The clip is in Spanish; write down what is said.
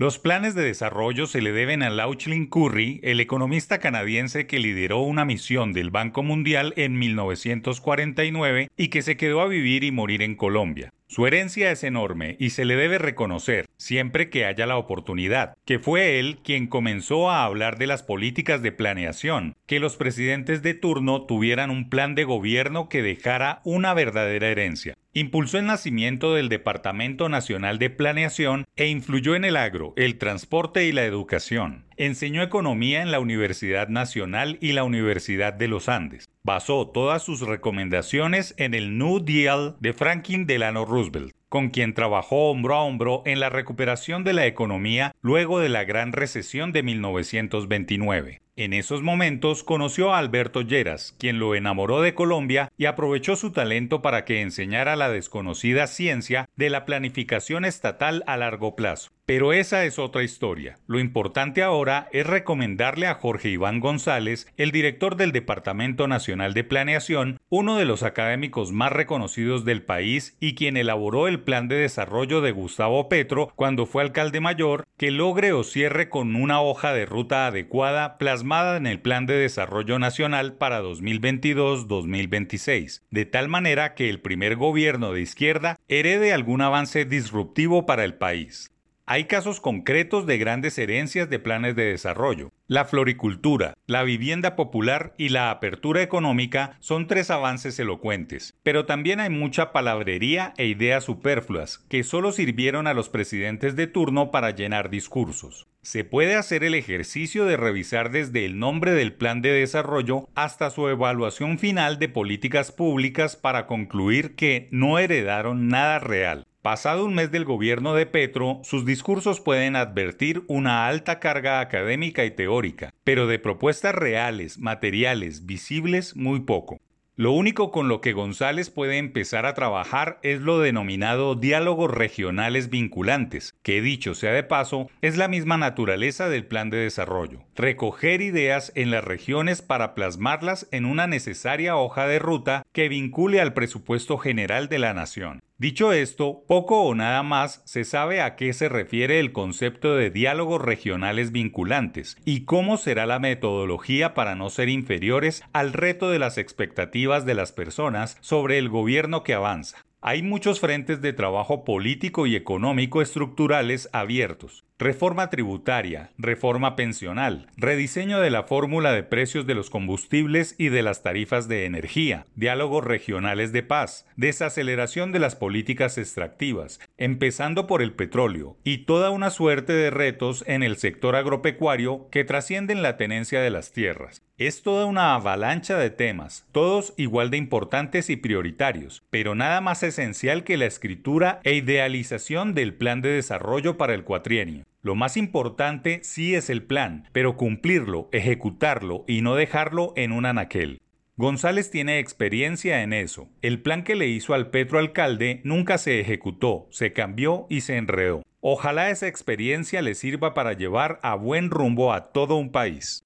Los planes de desarrollo se le deben a Lauchlin Curry, el economista canadiense que lideró una misión del Banco Mundial en 1949 y que se quedó a vivir y morir en Colombia. Su herencia es enorme y se le debe reconocer, siempre que haya la oportunidad, que fue él quien comenzó a hablar de las políticas de planeación, que los presidentes de turno tuvieran un plan de gobierno que dejara una verdadera herencia. Impulsó el nacimiento del Departamento Nacional de Planeación e influyó en el agro, el transporte y la educación. Enseñó economía en la Universidad Nacional y la Universidad de los Andes. Basó todas sus recomendaciones en el New Deal de Franklin Delano Roosevelt con quien trabajó hombro a hombro en la recuperación de la economía luego de la gran recesión de 1929. En esos momentos conoció a Alberto Lleras, quien lo enamoró de Colombia y aprovechó su talento para que enseñara la desconocida ciencia de la planificación estatal a largo plazo. Pero esa es otra historia. Lo importante ahora es recomendarle a Jorge Iván González, el director del Departamento Nacional de Planeación, uno de los académicos más reconocidos del país y quien elaboró el plan de desarrollo de Gustavo Petro cuando fue alcalde mayor, que logre o cierre con una hoja de ruta adecuada plasmada en el Plan de Desarrollo Nacional para 2022-2026, de tal manera que el primer gobierno de izquierda herede algún avance disruptivo para el país. Hay casos concretos de grandes herencias de planes de desarrollo. La floricultura, la vivienda popular y la apertura económica son tres avances elocuentes, pero también hay mucha palabrería e ideas superfluas que solo sirvieron a los presidentes de turno para llenar discursos. Se puede hacer el ejercicio de revisar desde el nombre del plan de desarrollo hasta su evaluación final de políticas públicas para concluir que no heredaron nada real. Pasado un mes del gobierno de Petro, sus discursos pueden advertir una alta carga académica y teórica, pero de propuestas reales, materiales, visibles, muy poco. Lo único con lo que González puede empezar a trabajar es lo denominado diálogos regionales vinculantes, que dicho sea de paso, es la misma naturaleza del plan de desarrollo. Recoger ideas en las regiones para plasmarlas en una necesaria hoja de ruta que vincule al presupuesto general de la nación. Dicho esto, poco o nada más se sabe a qué se refiere el concepto de diálogos regionales vinculantes y cómo será la metodología para no ser inferiores al reto de las expectativas de las personas sobre el gobierno que avanza. Hay muchos frentes de trabajo político y económico estructurales abiertos. Reforma tributaria, reforma pensional, rediseño de la fórmula de precios de los combustibles y de las tarifas de energía, diálogos regionales de paz, desaceleración de las políticas extractivas, empezando por el petróleo, y toda una suerte de retos en el sector agropecuario que trascienden la tenencia de las tierras. Es toda una avalancha de temas, todos igual de importantes y prioritarios, pero nada más esencial que la escritura e idealización del plan de desarrollo para el cuatrienio. Lo más importante sí es el plan, pero cumplirlo, ejecutarlo y no dejarlo en un anaquel. González tiene experiencia en eso. El plan que le hizo al Petro alcalde nunca se ejecutó, se cambió y se enredó. Ojalá esa experiencia le sirva para llevar a buen rumbo a todo un país.